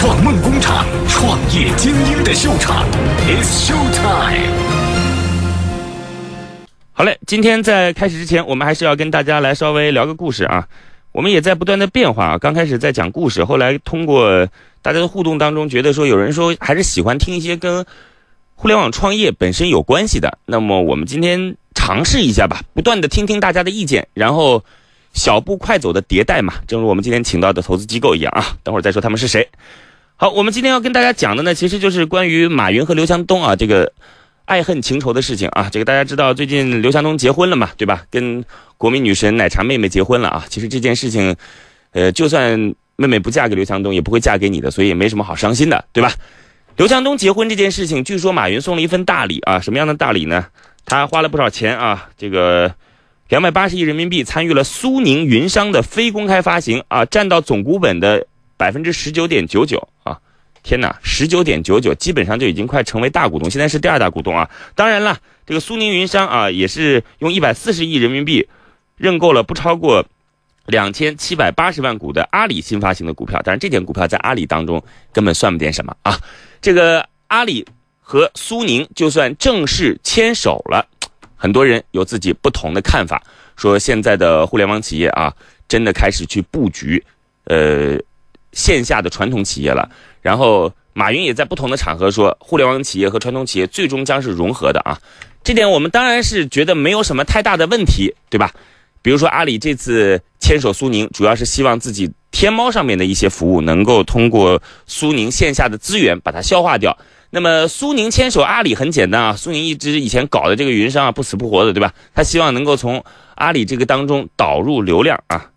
创梦工厂，创业精英的秀场，It's Show Time。好嘞，今天在开始之前，我们还是要跟大家来稍微聊个故事啊。我们也在不断的变化啊。刚开始在讲故事，后来通过大家的互动当中，觉得说有人说还是喜欢听一些跟互联网创业本身有关系的。那么我们今天尝试一下吧，不断的听听大家的意见，然后小步快走的迭代嘛。正如我们今天请到的投资机构一样啊。等会儿再说他们是谁。好，我们今天要跟大家讲的呢，其实就是关于马云和刘强东啊这个爱恨情仇的事情啊。这个大家知道，最近刘强东结婚了嘛，对吧？跟国民女神奶茶妹妹结婚了啊。其实这件事情，呃，就算妹妹不嫁给刘强东，也不会嫁给你的，所以也没什么好伤心的，对吧？刘强东结婚这件事情，据说马云送了一份大礼啊。什么样的大礼呢？他花了不少钱啊，这个两百八十亿人民币参与了苏宁云商的非公开发行啊，占到总股本的百分之十九点九九啊。天哪，十九点九九，基本上就已经快成为大股东，现在是第二大股东啊。当然了，这个苏宁云商啊，也是用一百四十亿人民币认购了不超过两千七百八十万股的阿里新发行的股票。但是，这点股票在阿里当中根本算不点什么啊。这个阿里和苏宁就算正式牵手了，很多人有自己不同的看法，说现在的互联网企业啊，真的开始去布局，呃，线下的传统企业了。然后马云也在不同的场合说，互联网企业和传统企业最终将是融合的啊。这点我们当然是觉得没有什么太大的问题，对吧？比如说阿里这次牵手苏宁，主要是希望自己天猫上面的一些服务能够通过苏宁线下的资源把它消化掉。那么苏宁牵手阿里很简单啊，苏宁一直以前搞的这个云商啊不死不活的，对吧？他希望能够从阿里这个当中导入流量啊。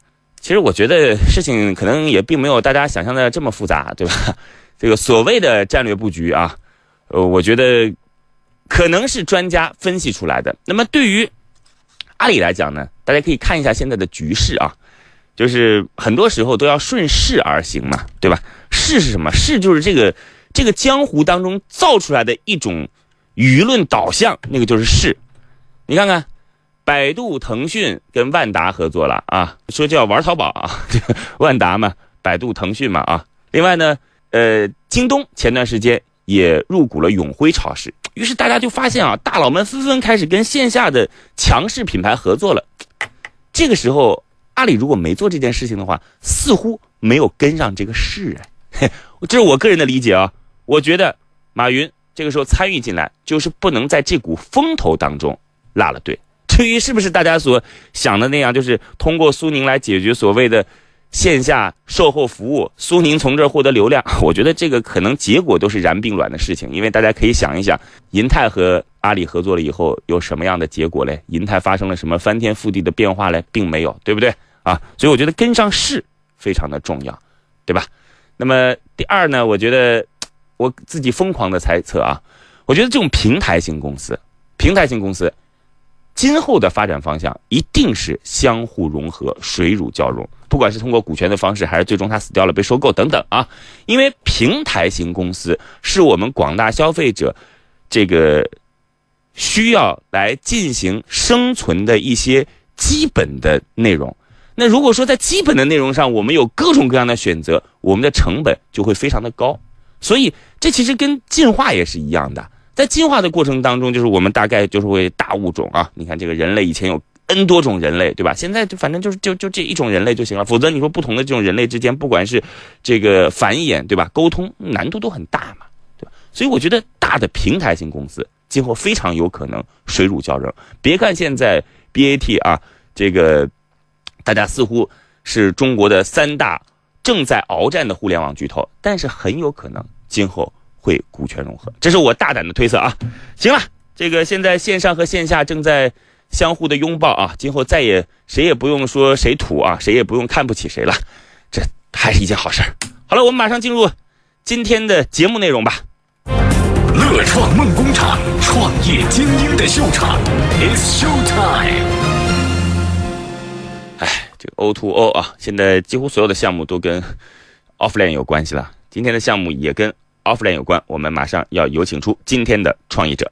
其实我觉得事情可能也并没有大家想象的这么复杂，对吧？这个所谓的战略布局啊，呃，我觉得可能是专家分析出来的。那么对于阿里来讲呢，大家可以看一下现在的局势啊，就是很多时候都要顺势而行嘛，对吧？势是什么？势就是这个这个江湖当中造出来的一种舆论导向，那个就是势。你看看。百度、腾讯跟万达合作了啊，说叫玩淘宝啊，万达嘛，百度、腾讯嘛啊。另外呢，呃，京东前段时间也入股了永辉超市，于是大家就发现啊，大佬们纷纷开始跟线下的强势品牌合作了。这个时候，阿里如果没做这件事情的话，似乎没有跟上这个势哎，这是我个人的理解啊。我觉得马云这个时候参与进来，就是不能在这股风头当中落了队。至于是不是大家所想的那样，就是通过苏宁来解决所谓的线下售后服务，苏宁从这儿获得流量，我觉得这个可能结果都是燃并卵的事情。因为大家可以想一想，银泰和阿里合作了以后有什么样的结果嘞？银泰发生了什么翻天覆地的变化嘞？并没有，对不对啊？所以我觉得跟上势非常的重要，对吧？那么第二呢，我觉得我自己疯狂的猜测啊，我觉得这种平台型公司，平台型公司。今后的发展方向一定是相互融合、水乳交融，不管是通过股权的方式，还是最终它死掉了被收购等等啊。因为平台型公司是我们广大消费者这个需要来进行生存的一些基本的内容。那如果说在基本的内容上我们有各种各样的选择，我们的成本就会非常的高。所以这其实跟进化也是一样的。在进化的过程当中，就是我们大概就是为大物种啊。你看这个人类以前有 N 多种人类，对吧？现在就反正就是就就这一种人类就行了。否则你说不同的这种人类之间，不管是这个繁衍，对吧？沟通难度都很大嘛，对吧？所以我觉得大的平台型公司今后非常有可能水乳交融。别看现在 BAT 啊，这个大家似乎是中国的三大正在鏖战的互联网巨头，但是很有可能今后。会股权融合，这是我大胆的推测啊！行了，这个现在线上和线下正在相互的拥抱啊，今后再也谁也不用说谁土啊，谁也不用看不起谁了，这还是一件好事儿。好了，我们马上进入今天的节目内容吧。乐创梦工厂，创业精英的秀场，It's Show Time。哎，这个 O to O 啊，现在几乎所有的项目都跟 Offline 有关系了。今天的项目也跟。Offline 有关，我们马上要有请出今天的创业者。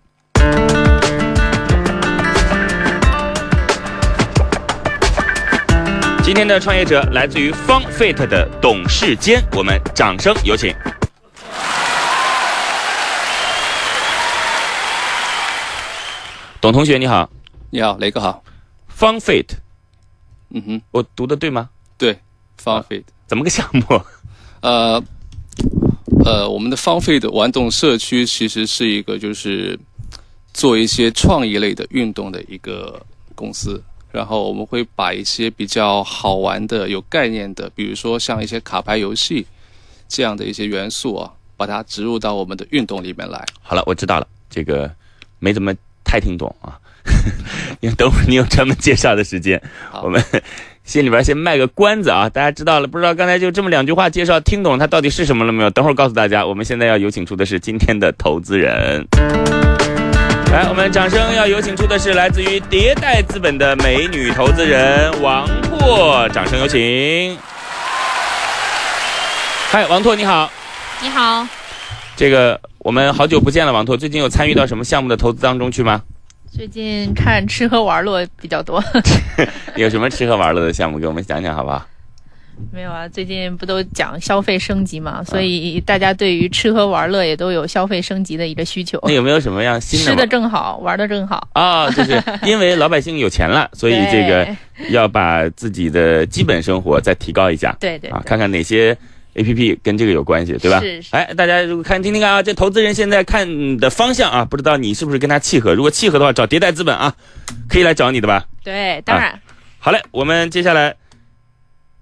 今天的创业者来自于 Fun Fit 的董事坚，我们掌声有请。董同学，你好，你好，哪哥好。Fun Fit 嗯哼，我读的对吗？对，Fun Fit。怎么个项目？呃。呃，我们的 Fun Fit 玩动社区其实是一个就是做一些创意类的运动的一个公司。然后我们会把一些比较好玩的、有概念的，比如说像一些卡牌游戏这样的一些元素啊，把它植入到我们的运动里面来。好了，我知道了，这个没怎么太听懂啊，因为等会儿你有专门介绍的时间，我们心里边先卖个关子啊，大家知道了，不知道刚才就这么两句话介绍，听懂它到底是什么了没有？等会儿告诉大家，我们现在要有请出的是今天的投资人。来，我们掌声要有请出的是来自于迭代资本的美女投资人王拓，掌声有请。嗨，王拓你好，你好，这个我们好久不见了，王拓，最近有参与到什么项目的投资当中去吗？最近看吃喝玩乐比较多，有什么吃喝玩乐的项目给我们讲讲好不好？没有啊？最近不都讲消费升级嘛，所以大家对于吃喝玩乐也都有消费升级的一个需求 那，有没有什么样新的？吃的正好，玩的正好，啊、就是因为老百姓有钱了，所以这个要把自己的基本生活再提高一下对对看看哪些 A P P 跟这个有关系，对吧？是是哎，大家如果看听听看啊，这投资人现在看的方向啊，不知道你是不是跟他契合？如果契合的话，找迭代资本啊，可以来找你的吧。对，当然好嘞，我们接下来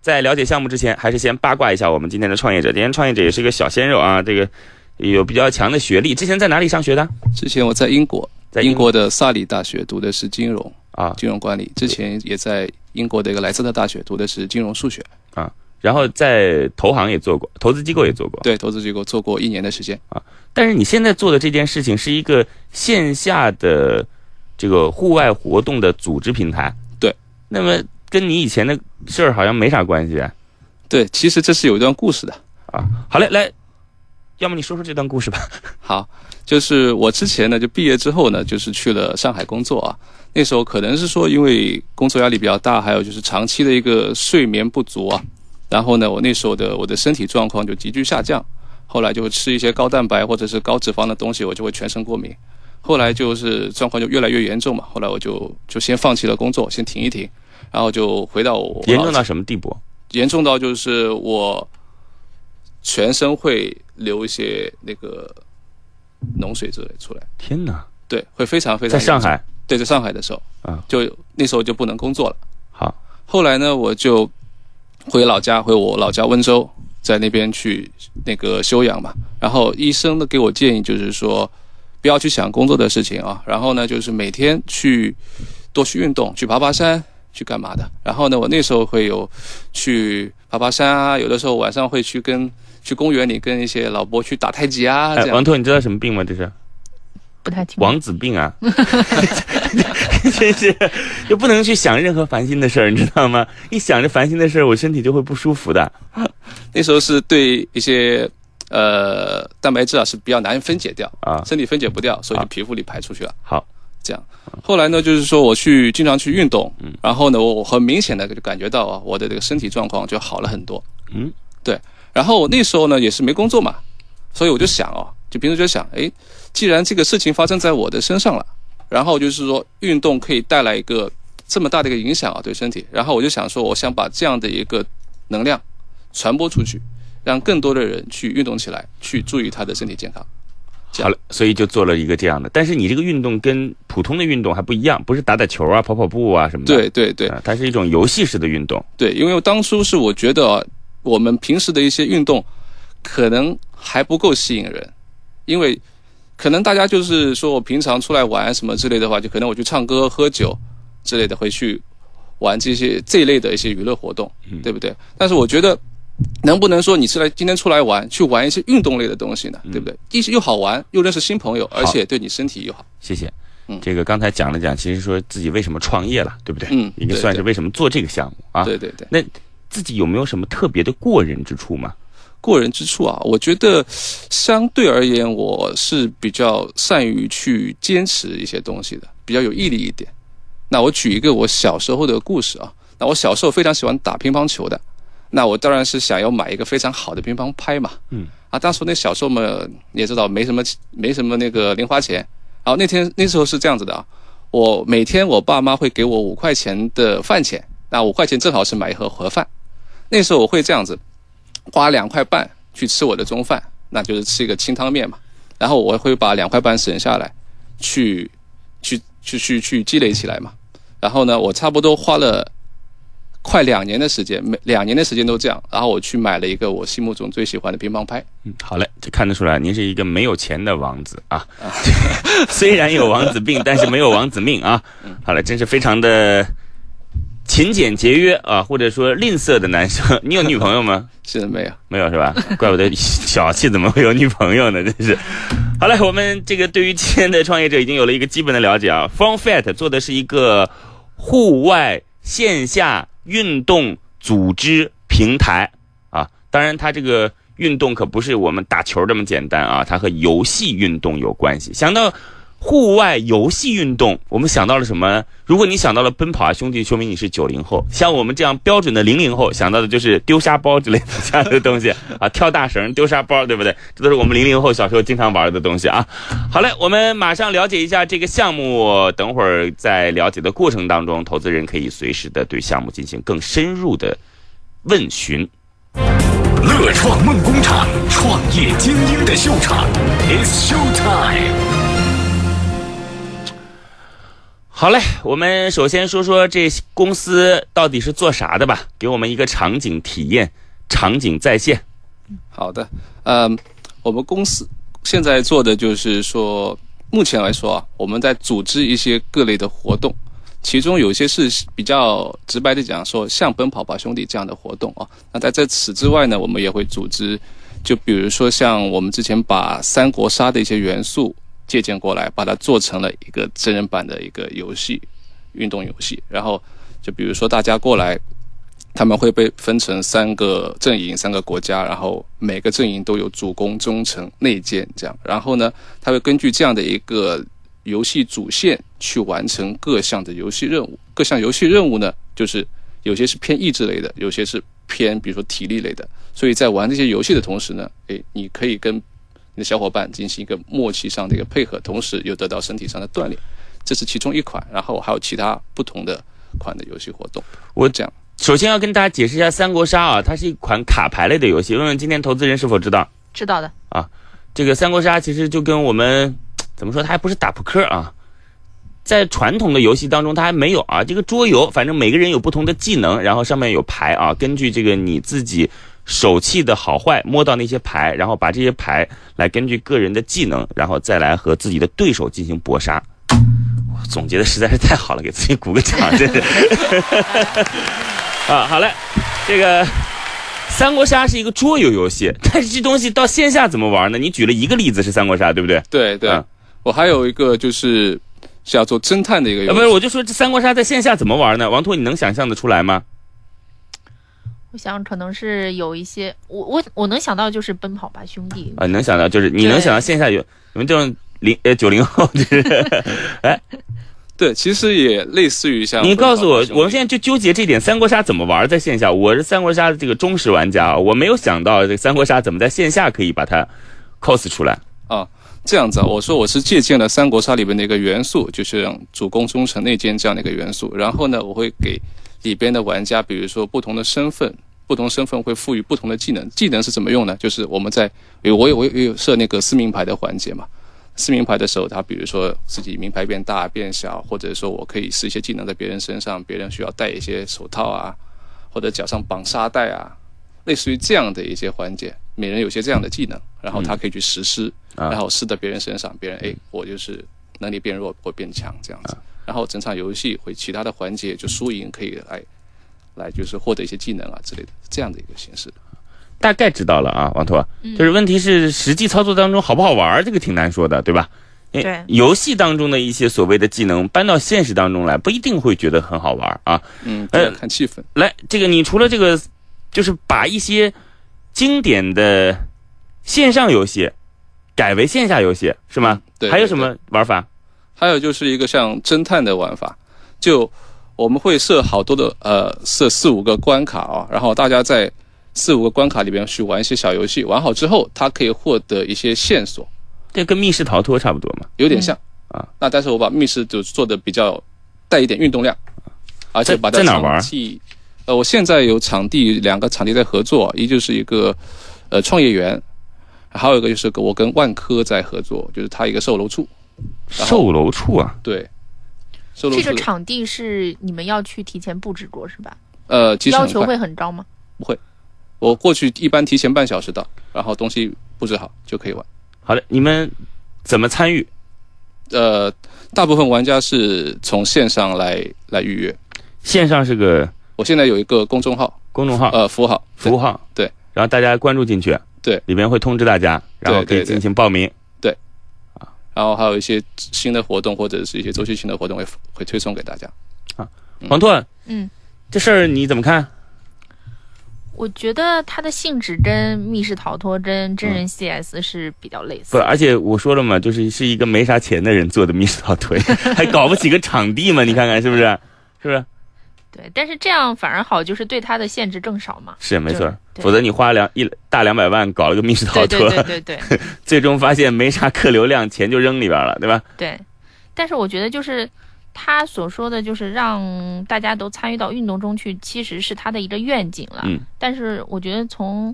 在了解项目之前，还是先八卦一下我们今天的创业者。今天创业者也是个小鲜肉啊，这个有比较强的学历。之前在哪里上学的？之前我在英国，在英国的萨里大学读的是金融啊，金融管理，之前也在英国的一个莱斯特大学读的是金融数学。然后在投行也做过，投资机构也做过。对，投资机构做过一年的时间啊。但是你现在做的这件事情是一个线下的这个户外活动的组织平台。对。那么跟你以前的事儿好像没啥关系啊。对，其实这是有一段故事的。啊好嘞，来，要么你说说这段故事吧。好，就是我之前呢，就毕业之后呢，就是去了上海工作啊。那时候可能是说因为工作压力比较大，还有就是长期的一个睡眠不足啊。然后呢，我那时候的我的身体状况就急剧下降，后来就会吃一些高蛋白或者是高脂肪的东西，我就会全身过敏。后来就是状况就越来越严重嘛，后来我就就先放弃了工作，先停一停，然后就回到我严重到什么地步？严重到就是我全身会流一些那个脓水之类出来，天哪！对，会非常非常，在上海对，在上海的时候啊，就那时候就不能工作了。好，后来呢，我就回老家，回我老家温州，在那边去那个休养嘛。然后医生呢给我建议就是说，不要去想工作的事情啊，然后呢就是每天去多去运动，去爬爬山，去干嘛的。然后呢，我那时候会有去爬爬山啊，有的时候晚上会去跟去公园里跟一些老伯去打太极啊，王。拓，你知道什么病吗？这是不太清楚。王子病啊！真是，就不能去想任何烦心的事儿，你知道吗？一想着烦心的事儿，我身体就会不舒服的。那时候是对一些呃蛋白质啊是比较难分解掉啊身体分解不掉，所以皮肤里排出去了。好，这样。后来呢，就是说我去经常去运动，嗯然后呢，我我很明显的就感觉到啊，我的这个身体状况就好了很多。嗯，对。然后我那时候呢也是没工作嘛，所以我就想哦，就平时就想，哎，既然这个事情发生在我的身上了，然后就是说运动可以带来一个这么大的一个影响啊，对身体。然后我就想说，我想把这样的一个能量传播出去，让更多的人去运动起来，去注意他的身体健康。好了，所以就做了一个这样的。但是你这个运动跟普通的运动还不一样，不是打打球啊、跑跑步啊什么的。对对对啊，它是一种游戏式的运动。对，因为当初是我觉得啊我们平时的一些运动可能还不够吸引人，因为可能大家就是说我平常出来玩什么之类的话，就可能我去唱歌、喝酒之类的会去玩这些这一类的一些娱乐活动，对不对？但是我觉得。能不能说你是来今天出来玩，去玩一些运动类的东西呢？对不对？一是又好玩，又认识新朋友，而且对你身体又好。谢谢。嗯这个刚才讲了讲，其实说自己为什么创业了，对不对？嗯应该算是为什么做这个项目啊。对对对。那自己有没有什么特别的过人之处吗？过人之处啊，我觉得 相对而言，我是比较善于去坚持一些东西的，比较有毅力一点。那我举一个我小时候的故事啊，那我小时候非常喜欢打乒乓球的，那我当然是想要买一个非常好的乒乓拍嘛。嗯。啊，当时那小时候嘛，你也知道没什么没什么那个零花钱。然后那天那时候是这样子的啊，我每天我爸妈会给我五块钱的饭钱，那五块钱正好是买一盒盒饭。那时候我会这样子，花两块半去吃我的中饭，那就是吃一个清汤面嘛。然后我会把两块半省下来，去去去去去积累起来嘛。然后呢，我差不多花了快两年的时间，每两年的时间都这样。然后我去买了一个我心目中最喜欢的乒乓拍。嗯，好嘞，这看得出来您是一个没有钱的王子啊。虽然有王子病，但是没有王子命啊。好了，真是非常的勤俭节约啊，或者说吝啬的男生。你有女朋友吗？现在没有。没有是吧？怪不得小气，怎么会有女朋友呢？真是。好了，我们这个对于今天的创业者已经有了一个基本的了解啊。From Fat 做的是一个户外线下运动组织平台啊，当然它这个运动可不是我们打球这么简单啊，它和游戏运动有关系。想到户外游戏运动，我们想到了什么？如果你想到了奔跑啊兄弟，说明你是九零后。像我们这样标准的零零后，想到的就是丢沙包之类的这样的东西啊，跳大绳、丢沙包，对不对？这都是我们零零后小时候经常玩的东西啊。好嘞，我们马上了解一下这个项目。等会儿在了解的过程当中，投资人可以随时的对项目进行更深入的问询。乐创梦工厂，创业精英的秀场，It's Show Time。好嘞，我们首先说说这公司到底是做啥的吧，给我们一个场景体验，场景再现。好的，嗯，我们公司现在做的就是说，目前来说啊，我们在组织一些各类的活动，其中有些是比较直白的讲说，像奔跑吧兄弟这样的活动啊。那在这此之外呢，我们也会组织，就比如说像我们之前把三国杀的一些元素。借鉴过来，把它做成了一个真人版的一个游戏，运动游戏。然后，就比如说大家过来，他们会被分成三个阵营、三个国家，然后每个阵营都有主攻、忠诚、内奸这样。然后呢，他会根据这样的一个游戏主线去完成各项的游戏任务。各项游戏任务呢，就是有些是偏益智类的，有些是偏比如说体力类的。所以在玩这些游戏的同时呢，诶，你可以跟的小伙伴进行一个默契上的一个配合，同时又得到身体上的锻炼，这是其中一款。然后还有其他不同的款的游戏活动。我讲，首先要跟大家解释一下《三国杀》啊，它是一款卡牌类的游戏。问问今天投资人是否知道？知道的啊，这个《三国杀》其实就跟我们怎么说，它还不是打扑克啊。在传统的游戏当中，它还没有啊。这个桌游，反正每个人有不同的技能，然后上面有牌啊，根据这个你自己。手气的好坏，摸到那些牌，然后把这些牌来根据个人的技能，然后再来和自己的对手进行搏杀。总结的实在是太好了，给自己鼓个掌，真是。啊，好嘞，这个三国杀是一个桌游游戏，但是这东西到线下怎么玩呢？你举了一个例子是三国杀，对不对？对对。我还有一个就是是要做侦探的一个游戏。不是，我就说这三国杀在线下怎么玩呢？王拓，你能想象的出来吗？我想可能是有一些，我我我能想到就是奔跑吧兄弟啊，能想到就是你能想到线下有你们这种零呃九零后就是，哎，对，其实也类似于像你告诉我，我们现在就纠结这点，三国杀怎么玩在线下？我是三国杀的这个忠实玩家，我没有想到这个三国杀怎么在线下可以把它 cos 出来啊？这样子啊，我说我是借鉴了三国杀里边的一个元素，就是主公、忠诚、内奸这样的一个元素，然后呢，我会给。里边的玩家，比如说不同的身份，不同身份会赋予不同的技能。技能是怎么用呢？就是我们在有我有我有设那个撕名牌的环节嘛。撕名牌的时候，他比如说自己名牌变大变小，或者说我可以试一些技能在别人身上，别人需要戴一些手套啊，或者脚上绑沙袋啊，类似于这样的一些环节。每人有些这样的技能，然后他可以去实施，然后施在别人身上，别人哎，我就是能力变弱或变强这样子。然后整场游戏会其他的环节就输赢可以来，来就是获得一些技能啊之类的这样的一个形式。大概知道了啊，王拓，就是问题是实际操作当中好不好玩，这个挺难说的，对吧？对。游戏当中的一些所谓的技能搬到现实当中来，不一定会觉得很好玩啊。嗯，呃，看气氛。来，这个你除了这个，就是把一些经典的线上游戏改为线下游戏，是吗？对。还有什么玩法？还有就是一个像侦探的玩法，就我们会设好多的呃设四五个关卡啊，然后大家在四五个关卡里边去玩一些小游戏，玩好之后，它可以获得一些线索，这跟密室逃脱差不多嘛，有点像，啊。那但是我把密室就做的比较带一点运动量，而且把它在哪玩，呃，我现在有场地两个场地在合作，一就是一个呃创业园，还有一个就是我跟万科在合作，就是它一个售楼处，售楼处啊，对，这个场地是你们要去提前布置过是吧？呃其实，要求会很高吗？不会我过去一般提前半小时到，然后东西布置好就可以玩。好的，你们怎么参与？呃，大部分玩家是从线上来来预约。线上是个我现在有一个公众号，公众号、呃，服务号，服务号，对，然后大家关注进去，对，里面会通知大家，然后可以进行报名。然后还有一些新的活动或者是一些周期性的活动会会推送给大家。啊黄拓，嗯，这事儿你怎么看？我觉得它的性质跟密室逃脱、跟真人 CS 是比较类似不，。而且我说了嘛，就是是一个没啥钱的人做的密室逃脱，还搞不起个场地嘛？你看看是不是？是不是？对，但是这样反而好，就是对它的限制更少嘛。是没错否则你花两一大两百万搞了个密室逃对脱，对对对 对最终发现没啥客流量，钱就扔里边了，对吧？对。但是我觉得就是他所说的就是让大家都参与到运动中去，其实是他的一个愿景了。嗯。但是我觉得从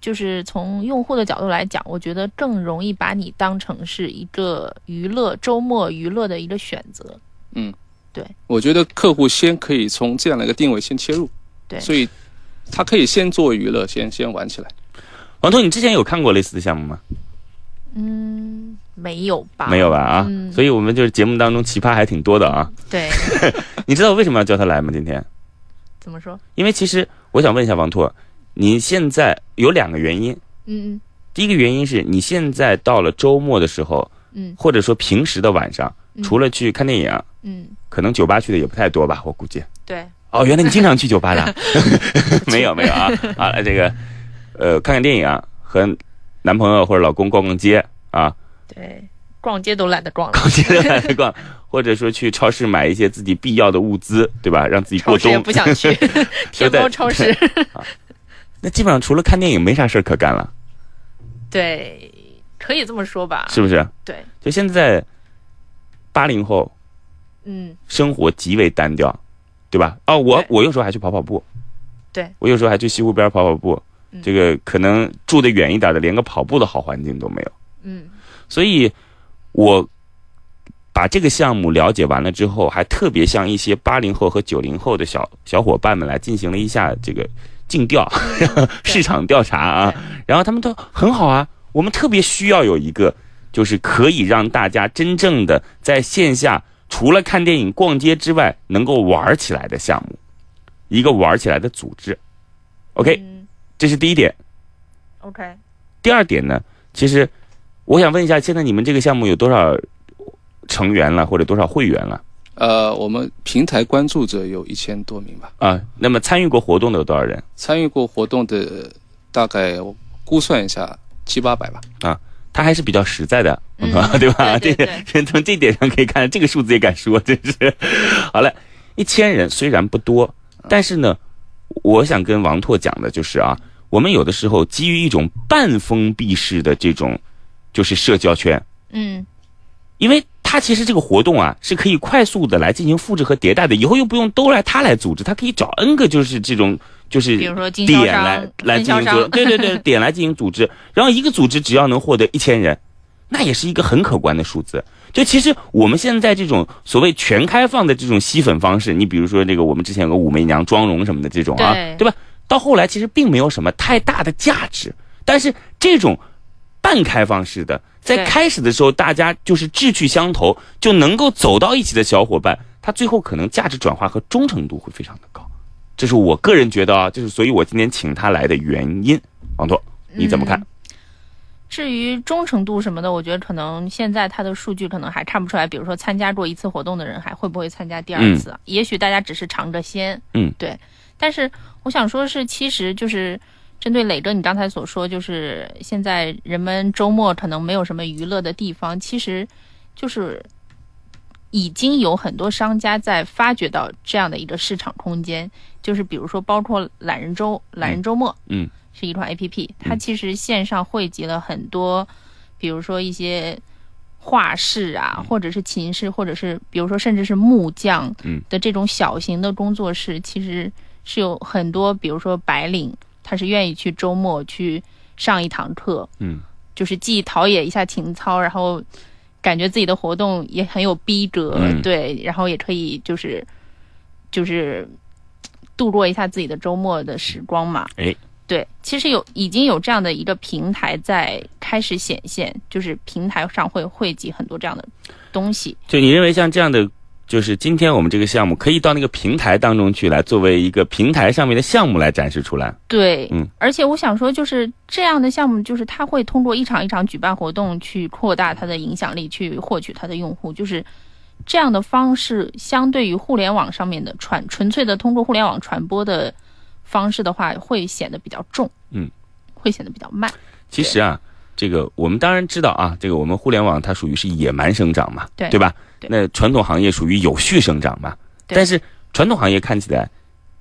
就是从用户的角度来讲，我觉得更容易把你当成是一个娱乐周末娱乐的一个选择。我觉得客户先可以从这样的一个定位先切入，对所以他可以先做娱乐，先先玩起来。王彤，你之前有看过类似的项目吗？嗯，没有吧？没有吧？啊，嗯所以我们就是节目当中奇葩还挺多的啊。对，你知道为什么要叫他来吗？今天？怎么说？因为其实我想问一下王拓，你现在有两个原因。嗯第一个原因是你现在到了周末的时候，嗯或者说平时的晚上，嗯除了去看电影，嗯，可能酒吧去的也不太多吧，我估计。对，哦，原来你经常去酒吧的？没有没有啊啊，这个呃，看看电影啊和男朋友或者老公逛逛街啊，对，逛街都懒得逛了，逛街都懒得逛，或者说去超市买一些自己必要的物资，对吧？让自己过冬也不。想去，天猫超市。那基本上除了看电影没啥事儿可干了，对，可以这么说吧。是不是？对，就现在八零后嗯，生活极为单调，对吧？哦，我我有时候还去跑跑步，对我有时候还去西湖边跑跑步。嗯这个可能住得远一点的，连个跑步的好环境都没有。嗯所以，我把这个项目了解完了之后，还特别向一些八零后和九零后的小小伙伴们来进行了一下这个尽调、市场调查啊。然后他们都很好啊，我们特别需要有一个，就是可以让大家真正的在线下除了看电影、逛街之外，能够玩起来的项目，一个玩起来的组织。OK，嗯这是第一点。，OK，第二点呢，其实我想问一下，现在你们这个项目有多少成员了，或者多少会员了呃，我们平台关注者有一千多名吧，啊？那么参与过活动的有多少人？参与过活动的大概我估算一下七八百吧。他还是比较实在的，嗯。对吧？对对这个 从这点上可以看，这个数字也敢说，真是。好了，一千人虽然不多，但是呢，我想跟王拓讲的就是啊，我们有的时候基于一种半封闭式的这种，就是社交圈，嗯。因为它其实这个活动啊是可以快速的来进行复制和迭代的，以后又不用都来他来组织，他可以找 N 个就是这种就是点来来进行组，织对对对，点来进行组织，然后一个组织只要能获得一千人，那也是一个很可观的数字。就其实我们现在这种所谓全开放的这种吸粉方式，你比如说这个我们之前有个武媚娘妆容什么的这种啊，对对吧？到后来其实并没有什么太大的价值，但是这种半开放式的，在开始的时候大家就是志趣相投，就能够走到一起的小伙伴，他最后可能价值转化和忠诚度会非常的高。这是我个人觉得啊，就是所以我今天请他来的原因。王拓，你怎么看？嗯至于忠诚度什么的，我觉得可能现在他的数据可能还看不出来。比如说参加过一次活动的人，还会不会参加第二次？也许大家只是尝着鲜。嗯，对。但是我想说是，其实就是针对磊哥你刚才所说，就是现在人们周末可能没有什么娱乐的地方，其实就是已经有很多商家在发掘到这样的一个市场空间，就是比如说包括懒人周、懒人周末，嗯，是一款 A P P，它其实线上汇集了很多，比如说一些画室啊，或者是琴室，或者是比如说甚至是木匠嗯。的这种小型的工作室，其实是有很多，比如说白领，他是愿意去周末去上一堂课，嗯，就是既陶冶一下情操，然后感觉自己的活动也很有逼格，嗯对，然后也可以就是就是度过一下自己的周末的时光嘛。哎，对，其实有已经有这样的一个平台在开始显现，就是平台上会汇集很多这样的东西。就你认为像这样的，就是今天我们这个项目可以到那个平台当中去，来作为一个平台上面的项目来展示出来。对，嗯，而且我想说，就是这样的项目，就是它会通过一场一场举办活动去扩大它的影响力，去获取它的用户，就是这样的方式，相对于互联网上面的传纯粹的通过互联网传播的方式的话，会显得比较重，嗯，会显得比较慢。其实啊，这个我们当然知道啊，这个我们互联网它属于是野蛮生长嘛，对对吧？对那传统行业属于有序生长嘛。但是传统行业看起来，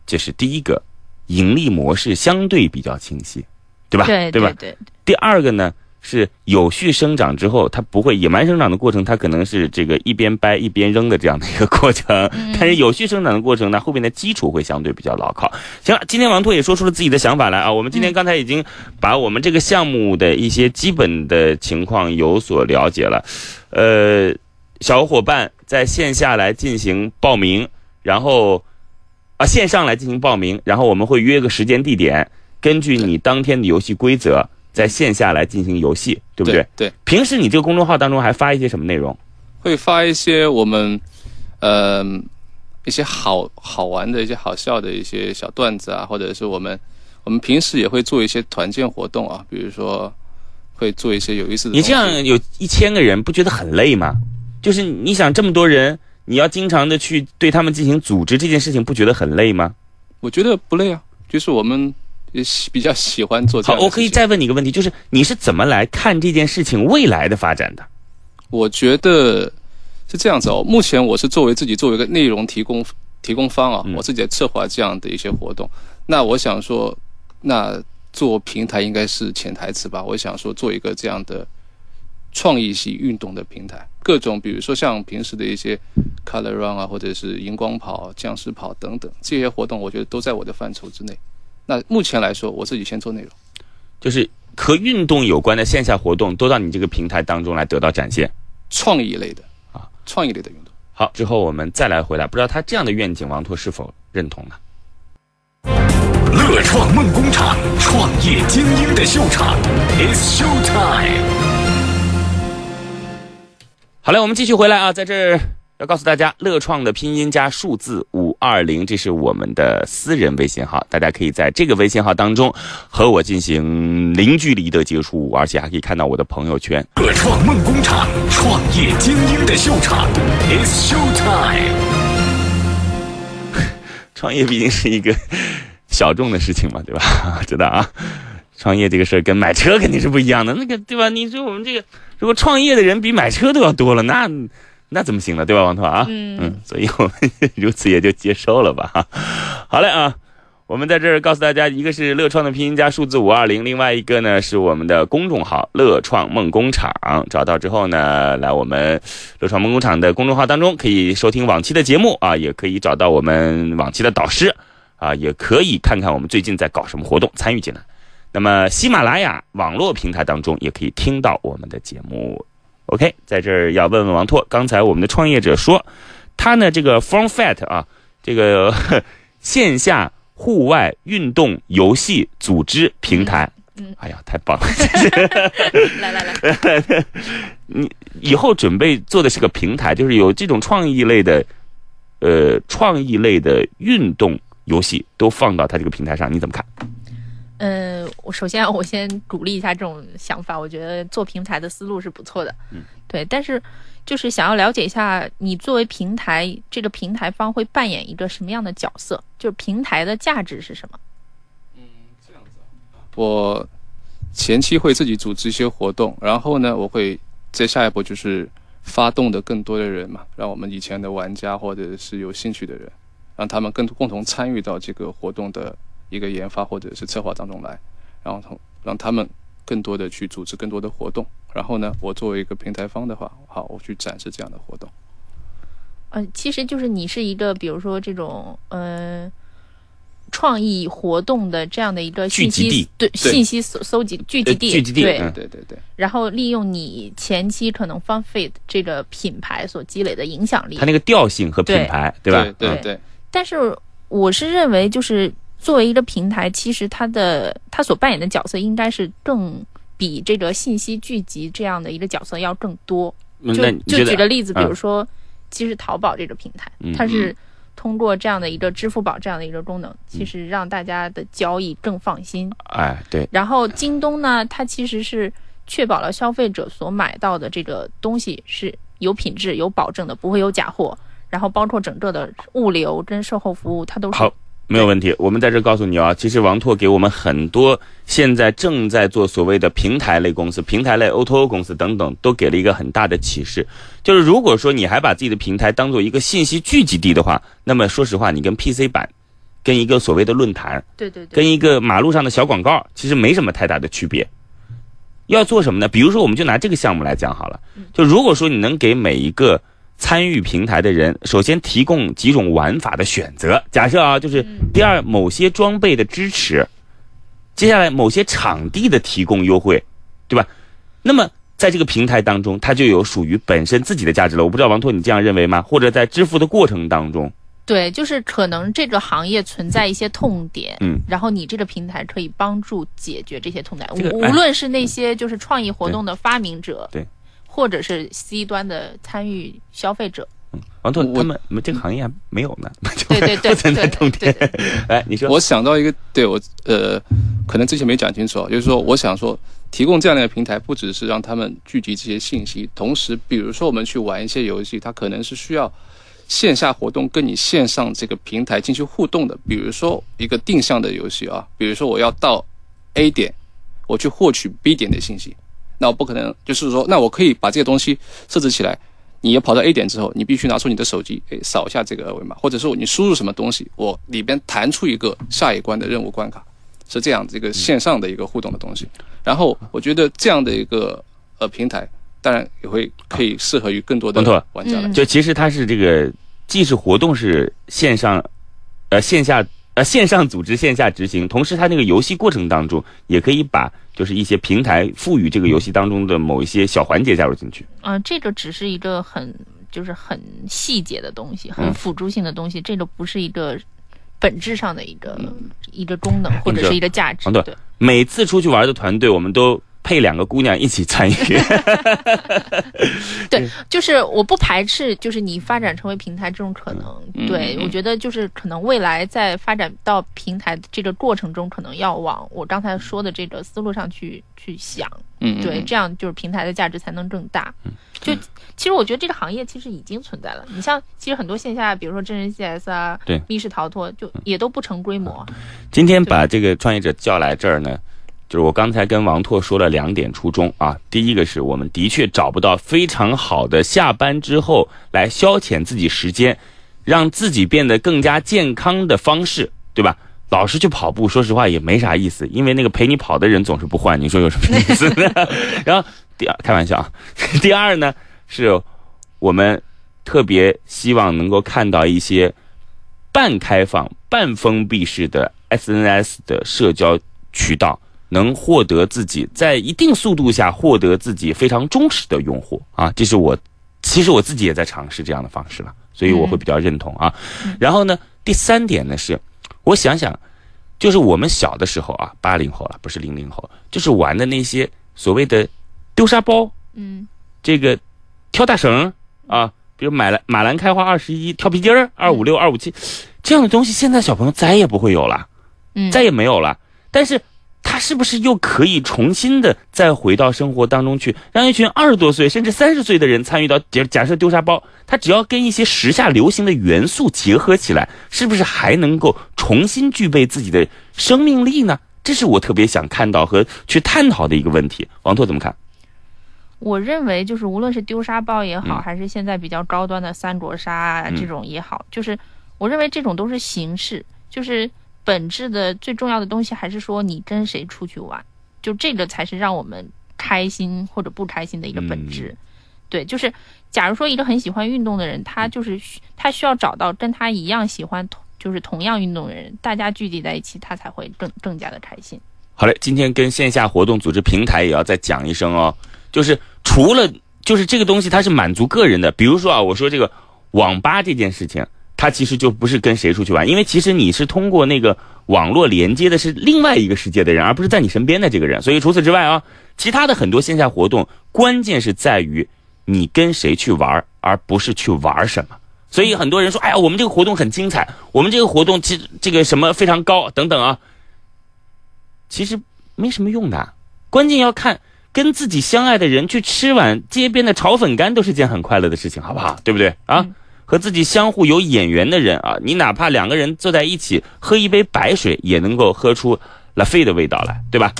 这是第一个盈利模式相对比较清晰，对吧？对吧？对第二个呢是有序生长之后，它不会野蛮生长的过程，它可能是这个一边掰一边扔的这样的一个过程。嗯 但是有序生长的过程呢，后面的基础会相对比较牢靠。行了，今天王拓也说出了自己的想法来啊。我们今天嗯刚才已经把我们这个项目的一些基本的情况有所了解了，呃，小伙伴在线下来进行报名，然后啊线上来进行报名，然后我们会约个时间地点，根据你当天的游戏规则，在线下来进行游戏，对不对？对，平时你这个公众号当中还发一些什么内容？会发一些我们呃一些好好玩的一些好笑的一些小段子啊，或者是我们我们平时也会做一些团建活动啊，比如说会做一些有意思的。你这样有一千个人，不觉得很累吗？就是你想这么多人，你要经常的去对他们进行组织这件事情，不觉得很累吗？我觉得不累啊，就是我们比较喜欢做这好，我可以再问你一个问题，就是你是怎么来看这件事情未来的发展的？我觉得是这样子哦。目前我是作为自己作为一个内容提供提供方啊，嗯我自己在策划这样的一些活动。那我想说，那做平台应该是潜台词吧。我想说，做一个这样的创意性运动的平台，各种比如说像平时的一些 color run 啊，或者是荧光跑、僵尸跑等等这些活动，我觉得都在我的范畴之内。那目前来说，我自己先做内容。就是和运动有关的线下活动，都到你这个平台当中来得到展现。创意类的啊，创意类的运动。好，之后我们再来回答，不知道他这样的愿景，王拓是否认同呢？乐创梦工厂，创业精英的秀场，It's Show Time。好嘞，我们继续回来啊，在这儿要告诉大家，乐创的拼音加数字五二零，这是我们的私人微信号，大家可以在这个微信号当中和我进行零距离的接触，而且还可以看到我的朋友圈。乐创梦工厂，创业精英的秀场，It's Show Time。创业毕竟是一个小众的事情嘛，对吧？知道啊，创业这个事儿跟买车肯定是不一样的，那个对吧？你说我们这个如果创业的人比买车都要多了，那那怎么行呢？对吧，王拓啊？嗯嗯，所以我们如此也就接受了吧。哈，好嘞啊。我们在这儿告诉大家，一个是乐创的拼音加数字五二零，另外一个呢是我们的公众号“乐创梦工厂”。找到之后呢，来我们乐创梦工厂的公众号当中，可以收听往期的节目啊，也可以找到我们往期的导师啊，也可以看看我们最近在搞什么活动，参与进来。那么喜马拉雅网络平台当中也可以听到我们的节目。OK，在这儿要问问王拓，刚才我们的创业者说，他呢这个 Form Fat 啊，这个 线下户外运动游戏组织平台。嗯嗯哎呀，太棒了！来 来来，你以后准备做的是个平台，就是有这种创意类的，呃，创意类的运动游戏都放到它这个平台上，你怎么看？嗯，我首先我先鼓励一下这种想法，我觉得做平台的思路是不错的。嗯，对，但是就是想要了解一下，你作为平台，这个平台方会扮演一个什么样的角色？就是平台的价值是什么？嗯。这样子我前期会自己组织一些活动，然后呢，我会在下一步就是发动的更多的人嘛，让我们以前的玩家或者是有兴趣的人，让他们更共同参与到这个活动的一个研发或者是策划当中来，然后同让他们更多的去组织更多的活动。然后呢，我作为一个平台方的话，好，我去展示这样的活动。嗯，其实就是你是一个，比如说这种，呃，创意活动的这样的一个信息聚集地对信息搜搜集聚集地，聚集地对，嗯对对对，然后利用你前期可能 FunFit 这个品牌所积累的影响力它，那个调性和品牌，对吧？对对对但是我是认为，就是作为一个平台，其实它的它所扮演的角色应该是更比这个信息聚集这样的一个角色要更多。就就举个例子，比嗯如说，其实淘宝这个平台，嗯它是通过这样的一个支付宝这样的一个功能，其实让大家的交易更放心。哎，对，然后京东呢，它其实是确保了消费者所买到的这个东西是有品质、有保证的，不会有假货。然后包括整个的物流跟售后服务，它都是好，没有问题。我们在这告诉你啊，其实王拓给我们很多现在正在做所谓的平台类公司、平台类 O2O 公司等等，都给了一个很大的启示。就是如果说你还把自己的平台当做一个信息聚集地的话，那么说实话，你跟 PC 版、跟一个所谓的论坛、对对对，跟一个马路上的小广告，其实没什么太大的区别。要做什么呢？比如说，我们就拿这个项目来讲好了。就如果说你能给每一个参与平台的人，首先提供几种玩法的选择，假设啊，就是第二某些装备的支持，接下来某些场地的提供优惠，对吧？那么在这个平台当中，它就有属于本身自己的价值了。我不知道王拓你这样认为吗？或者在支付的过程当中，对，就是可能这个行业存在一些痛点，嗯，然后你这个平台可以帮助解决这些痛点，这个无论是那些就是创意活动的发明者，对，或者是 C 端的参与消费者，嗯王拓我他们我们这个行业还没有呢，对对对 不存在对痛点对。哎，你说。我想到一个，对我呃，可能之前没讲清楚啊，就是说，我想说，提供这样的一个平台，不只是让他们聚集这些信息，同时，比如说我们去玩一些游戏，它可能是需要线下活动跟你线上这个平台进行互动的，比如说一个定向的游戏啊，比如说我要到 A 点，我去获取 B 点的信息，那我不可能就是说，那我可以把这些东西设置起来。你也跑到 A 点之后，你必须拿出你的手机，诶，扫一下这个二维码，或者说你输入什么东西，我里边弹出一个下一关的任务关卡，是这样这个线上的一个互动的东西。然后我觉得这样的一个呃平台，当然也会可以适合于更多的玩家就其实它是这个，既是活动是线上，呃线下呃线上组织线下执行，同时它那个游戏过程当中也可以把就是一些平台赋予这个游戏当中的某一些小环节加入进去。嗯、这个只是一个很就是很细节的东西，很嗯辅助性的东西，这个不是一个本质上的一个、一个功能或者是一个价值，对。每次出去玩的团队，我们都配两个姑娘一起参与。对，就是我不排斥，就是你发展成为平台这种可能。嗯对，嗯我觉得就是可能未来在发展到平台这个过程中，可能要往我刚才说的这个思路上去去想。嗯，对，嗯这样就是平台的价值才能更大。就其实我觉得这个行业其实已经存在了。你像其实很多线下，比如说真人 CS 啊，对密室逃脱，就也都不成规模。今天把这个创业者叫来这儿呢，就是我刚才跟王拓说了两点初衷啊。第一个是我们的确找不到非常好的下班之后来消遣自己时间，让自己变得更加健康的方式，对吧？老是去跑步，说实话也没啥意思，因为那个陪你跑的人总是不换，你说有什么意思呢？然后第二，开玩笑啊。第二呢，是我们特别希望能够看到一些半开放、半封闭式的 SNS 的社交渠道，能获得自己在一定速度下获得自己非常忠实的用户。啊，这是我其实我自己也在尝试这样的方式了，所以我会比较认同啊。然后呢，第三点呢是，我想想，就是我们小的时候啊，八零后啊，不是零零后，就是玩的那些所谓的丢沙包，嗯，这个跳大绳啊，比如买了马兰开花二十一，跳皮筋儿二五六二五七，这样的东西，现在小朋友再也不会有了，嗯。再也没有了。但是，他是不是又可以重新的再回到生活当中去，让一群二十多岁甚至三十岁的人参与到？假假设丢沙包，他只要跟一些时下流行的元素结合起来，是不是还能够重新具备自己的生命力呢？这是我特别想看到和去探讨的一个问题。王拓怎么看？我认为就是无论是丢沙包也好，嗯还是现在比较高端的三国杀这种也好，就是我认为这种都是形式，就是本质的最重要的东西还是说你跟谁出去玩。就这个才是让我们开心或者不开心的一个本质。对，就是假如说一个很喜欢运动的人，他就是他需要找到跟他一样喜欢同就是同样运动的人，大家聚集在一起，他才会更更加的开心。好嘞，今天跟线下活动组织平台也要再讲一声哦，就是除了就是这个东西它是满足个人的，比如说啊，我说这个网吧这件事情，他其实就不是跟谁出去玩，因为其实你是通过那个网络连接的是另外一个世界的人，而不是在你身边的这个人。所以除此之外啊，其他的很多线下活动，关键是在于你跟谁去玩，而不是去玩什么。所以很多人说，哎呀，我们这个活动很精彩，我们这个活动其实这个什么非常高等等啊。其实没什么用的，关键要看跟自己相爱的人去吃碗街边的炒粉干，都是件很快乐的事情，好不好？对不对啊？和自己相互有眼缘的人啊，你哪怕两个人坐在一起喝一杯白水，也能够喝出拉菲的味道来，对吧？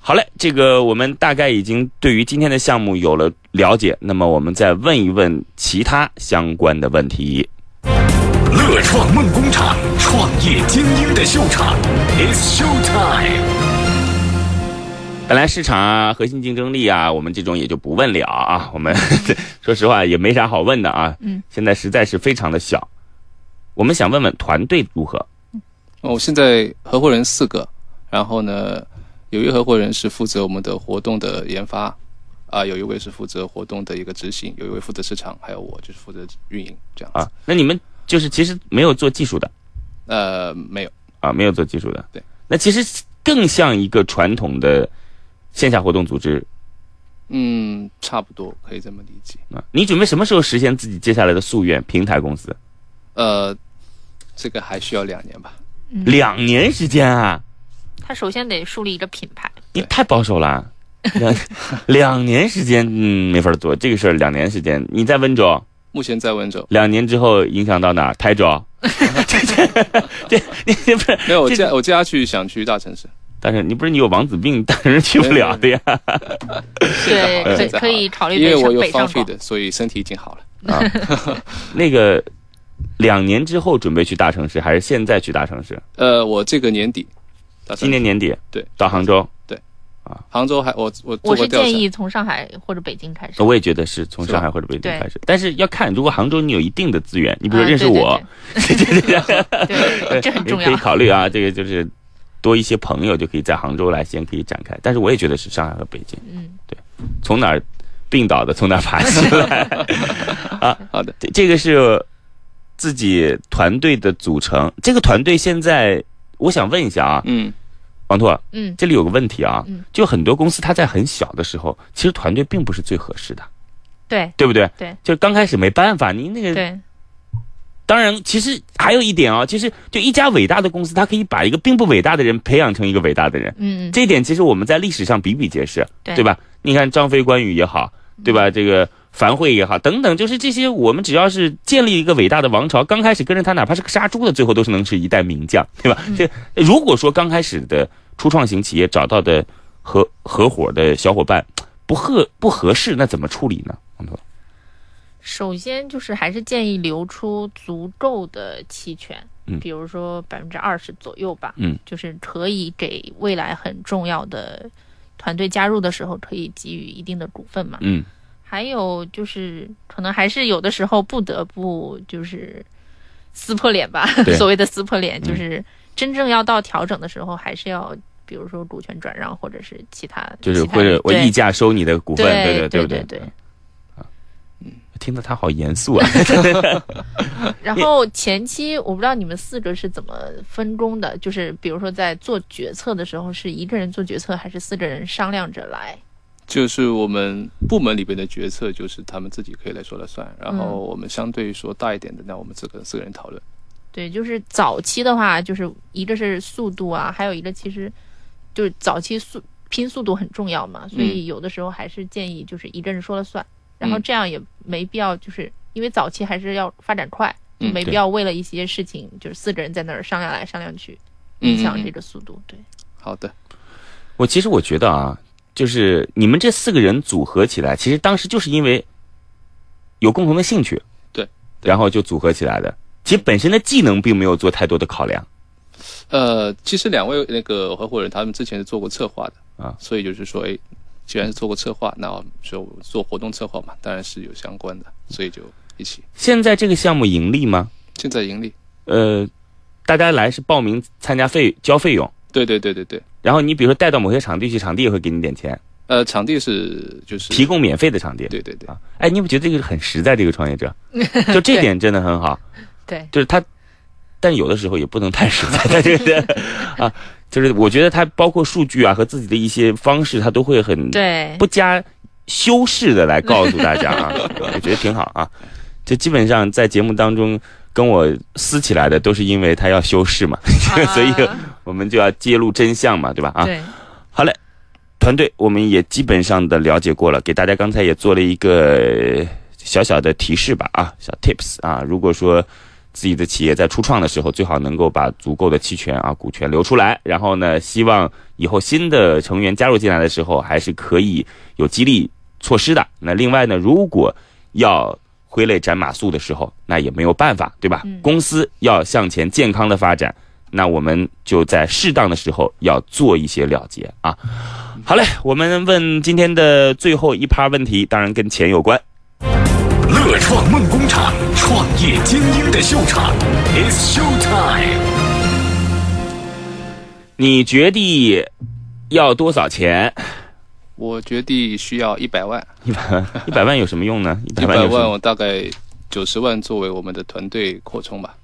好嘞，这个我们大概已经对于今天的项目有了了解，那么我们再问一问其他相关的问题。乐创梦工厂，创业精英的秀场，It's Show Time。本来市场啊、核心竞争力啊，我们这种也就不问了啊。我们说实话也没啥好问的啊。嗯。现在实在是非常的小，我们想问问团队如何？哦，现在合伙人四个，然后呢，有一个合伙人是负责我们的活动的研发，啊，有一位是负责活动的一个执行，有一位负责市场，还有我就是负责运营这样。啊，那你们就是其实没有做技术的？呃，没有。啊，没有做技术的。对。那其实更像一个传统的。线下活动组织，嗯，差不多可以这么理解。啊，你准备什么时候实现自己接下来的夙愿？平台公司？呃，这个还需要两年吧。两年时间啊？他首先得树立一个品牌。你太保守了，两两年时间，嗯，没法做这个事儿。两年时间，你在温州？目前在温州。两年之后影响到哪儿？台州？这你不是？没有，我接我接下去想去大城市。但是你不是你有王子病，但是去不了的呀。对，可以考虑因为我有方费的，所以身体已经好了。啊，那个两年之后准备去大城市，还是现在去大城市？呃，我这个年底，今年年底对，到杭州。对，啊，杭州还我我我是建议从上海或者北京开始。我也觉得是从上海或者北京开始，但是要看如果杭州你有一定的资源，你比如认识我，对对对，这很重要，可以考虑啊。这个就是。多一些朋友就可以在杭州来先可以展开，但是我也觉得是上海和北京。嗯，对，从哪儿病倒的从哪儿爬起来。啊，好的，这个是自己团队的组成。这个团队现在，我想问一下啊，嗯，王拓，嗯，这里有个问题啊，嗯，就很多公司它在很小的时候，其实团队并不是最合适的，对，对不对？对，就刚开始没办法，您那个对。当然，其实还有一点啊，其实就一家伟大的公司，它可以把一个并不伟大的人培养成一个伟大的人。嗯，这一点其实我们在历史上比比皆是，对吧？你看张飞、关羽也好，对吧？这个樊哙也好，等等，就是这些，我们只要是建立一个伟大的王朝，刚开始跟着他，哪怕是个杀猪的，最后都是能是一代名将，对吧？这如果说刚开始的初创型企业找到的合合伙的小伙伴不合不合适，那怎么处理呢？王总。首先就是还是建议留出足够的期权，嗯，比如说百分之二十左右吧，嗯，就是可以给未来很重要的团队加入的时候可以给予一定的股份嘛，嗯，还有就是可能还是有的时候不得不就是撕破脸吧，所谓的撕破脸就是真正要到调整的时候，还是要比如说股权转让或者是其他，就是或者我溢价收你的股份，对对对对对。听得他好严肃啊！然后前期我不知道你们四个是怎么分工的，就是比如说在做决策的时候，是一个人做决策，还是四个人商量着来？就是我们部门里边的决策，就是他们自己可以来说了算。然后我们相对说大一点的，那我们这个四个人讨论。对，就是早期的话，就是一个是速度啊，还有一个其实就是早期速拼速度很重要嘛，所以有的时候还是建议就是一个人说了算。然后这样也没必要，就是因为早期还是要发展快，就没必要为了一些事情就是四个人在那儿商量来商量去，影响这个速度。对，好的。我其实我觉得啊，就是你们这四个人组合起来，其实当时就是因为有共同的兴趣，对，然后就组合起来的。其实本身的技能并没有做太多的考量。呃，其实两位那个合伙人他们之前是做过策划的。啊所以就是说，哎，既然是做过策划，那我们说做活动策划嘛，当然是有相关的，所以就一起。现在这个项目盈利吗？现在盈利，呃，大家来是报名参加费交费用，对对对对对，然后你比如说带到某些场地去，场地也会给你点钱，呃，场地是就是提，供免费的场地。对对对，啊，哎，你不觉得这个很实在？这个创业者，就这点真的很好，对，就是他，但有的时候也不能太实在，他这个啊，就是我觉得他包括数据啊和自己的一些方式，他都会很对，不加修饰的来告诉大家啊，我觉得挺好啊。就基本上在节目当中跟我撕起来的，都是因为他要修饰嘛，所以啊我们就要揭露真相嘛，对吧？啊，好嘞，团队我们也基本上的了解过了，给大家刚才也做了一个小小的提示吧，啊，小 tips 啊，如果说自己的企业在初创的时候，最好能够把足够的期权啊股权留出来，然后呢，希望以后新的成员加入进来的时候，还是可以有激励措施的。那另外呢，如果要挥泪斩马谡的时候，那也没有办法，对吧？嗯公司要向前健康的发展，那我们就在适当的时候要做一些了结啊。好嘞，我们问今天的最后一趴问题，当然跟钱有关。乐创梦工厂，创业精英的秀场，It's Show Time。你决定要多少钱？我决定需要一百万，一百万，一百万有什么用呢？一百万万？我大概九十万作为我们的团队扩充吧。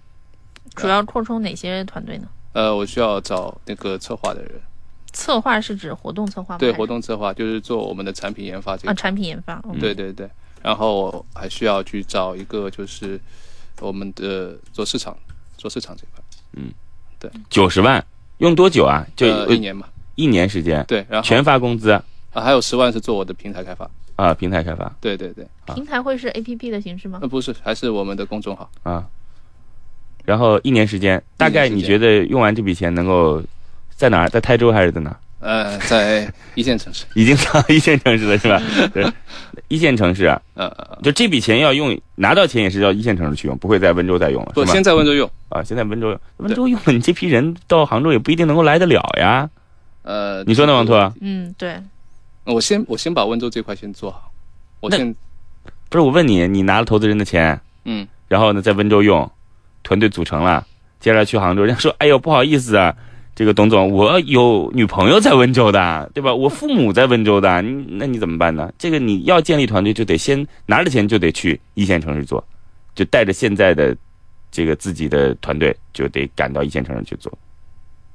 主要扩充哪些团队呢？呃，我需要找那个策划的人，策划是指活动策划吗？对，活动策划就是做我们的产品研发这个啊，产品研发。嗯对对对，然后还需要去找一个就是我们的做市场做市场这块，嗯，对九十万，用多久啊？就、呃一年嘛。一年时间，对，然后全发工资啊，啊还有十万是做我的平台开发。啊平台开发对对对，平台会是 A P P 的形式吗呃？不是，还是我们的公众号。啊。然后一年时间，大概你觉得用完这笔钱能够在哪儿？在台州还是在哪儿？呃，在一线城市。已经到一线城市了是吧？对，一线城市啊，呃呃，就这笔钱要用，拿到钱也是要一线城市去用，不会在温州再用了，不，是吗？先在温州用。啊，先在温州用，温州用了，你这批人到杭州也不一定能够来得了呀。呃，你说呢，王拓？嗯，对，我先我先把温州这块先做好。我先不是我问你，你拿了投资人的钱，嗯，然后呢在温州用，团队组成了，接下来去杭州，人家说，哎呦不好意思啊，这个董总，我有女朋友在温州的，对吧？我父母在温州的，你那你怎么办呢？这个你要建立团队，就得先拿着钱就得去一线城市做，就带着现在的这个自己的团队，就得赶到一线城市去做。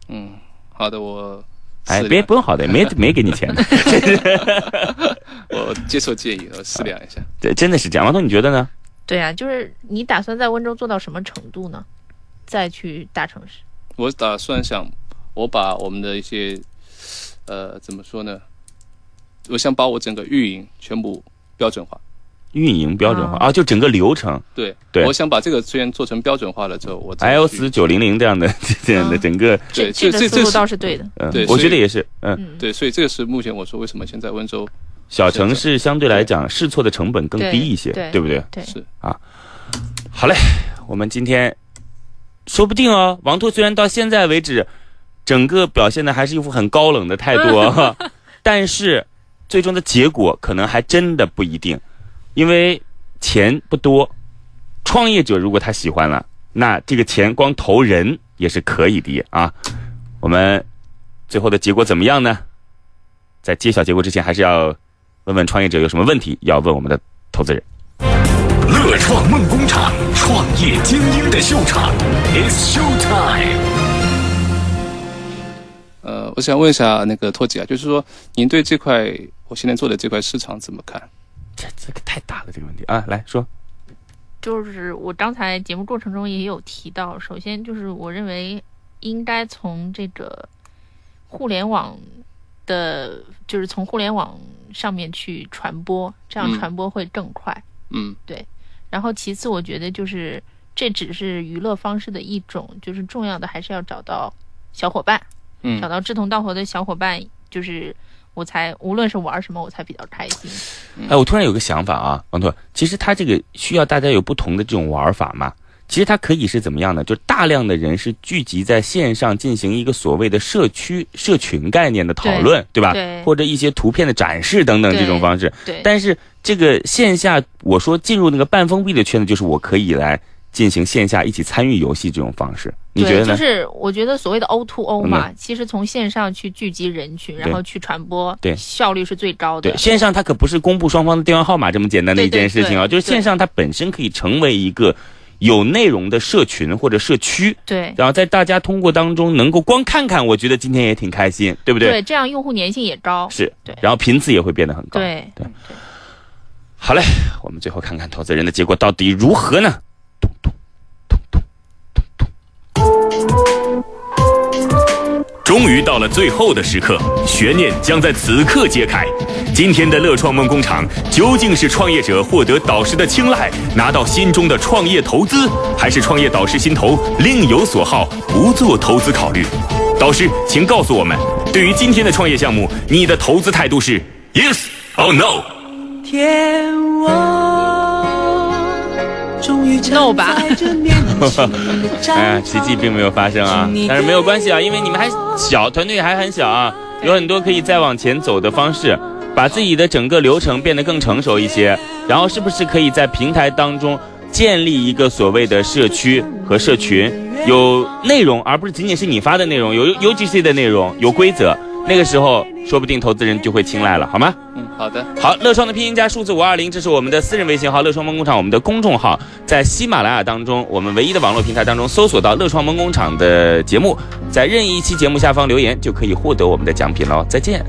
嗯，好的，我哎，别不用好的，没没给你钱的，我接受建议，我思量一下。对，真的是这样。王彤，你觉得呢？对啊，就是你打算在温州做到什么程度呢？再去大城市？我打算想，我把我们的一些，呃，怎么说呢？我想把我整个运营全部标准化。运营标准化啊。啊，就整个流程。对，对。我想把这个资源做成标准化了之后，我再去，iOS 九零零这样的 这样的嗯。整个，对，这个思路这这这是倒是对的。嗯对，我觉得也是，嗯，嗯，对，所以这个是目前我说为什么现在温州小城市相对来讲试错的成本更低一些，对对不对？对，是。啊。好嘞，我们今天说不定哦，王拓虽然到现在为止整个表现的还是一副很高冷的态度啊，但是最终的结果可能还真的不一定，因为钱不多，创业者如果他喜欢了，那这个钱光投人也是可以的啊。我们最后的结果怎么样呢？在揭晓结果之前，还是要问问创业者有什么问题要问我们的投资人。乐创梦工厂，创业精英的秀场，It's Show Time。呃，我想问一下那个托吉啊，就是说您对这块我现在做的这块市场怎么看？这这个太大了，这个问题啊，来说。就是我刚才节目过程中也有提到，首先就是我认为应该从这个互联网的，就是从互联网上面去传播，这样嗯传播会更快。嗯对然后其次，我觉得就是这只是娱乐方式的一种，就是重要的还是要找到小伙伴，嗯找到志同道合的小伙伴，就是我才无论是玩什么，我才比较开心。哎，我突然有个想法啊，王拓，其实他这个需要大家有不同的这种玩法嘛。其实它可以是怎么样呢？就大量的人是聚集在线上进行一个所谓的社区社群概念的讨论，对吧？对或者一些图片的展示等等这种方式。对，但是这个线下，我说进入那个半封闭的圈子，就是我可以来进行线下一起参与游戏这种方式，你觉得就是我觉得所谓的 O to O 嘛，嗯其实从线上去聚集人群，然后去传播，对效率是最高的。对，线上它可不是公布双方的电话号码这么简单的一件事情啊，对对对就是线上它本身可以成为一个有内容的社群或者社区，对然后在大家通过当中能够光看看，我觉得今天也挺开心，对不对？对，这样用户粘性也高。是，对然后频次也会变得很高。对对。好嘞，我们最后看看投资人的结果到底如何呢？终于到了最后的时刻，悬念将在此刻揭开。今天的乐创梦工厂究竟是创业者获得导师的青睐，拿到心中的创业投资，还是创业导师心头另有所好，不做投资考虑？导师，请告诉我们，对于今天的创业项目，你的投资态度是 yes or no？天我终于的战 哎奇迹并没有发生啊，但是没有关系啊，因为你们还小，团队还很小啊，有很多可以再往前走的方式，把自己的整个流程变得更成熟一些，然后是不是可以在平台当中建立一个所谓的社区和社群，有内容，而不是仅仅是你发的内容，有 UGC 的内容，有规则，那个时候说不定投资人就会青睐了，好吗？嗯，好的。好，乐创的拼音加数字五二零，这是我们的私人微信号“乐创梦工厂”，我们的公众号在喜马拉雅当中，我们唯一的网络平台当中搜索到“乐创梦工厂”的节目，在任意一期节目下方留言就可以获得我们的奖品喽。再见。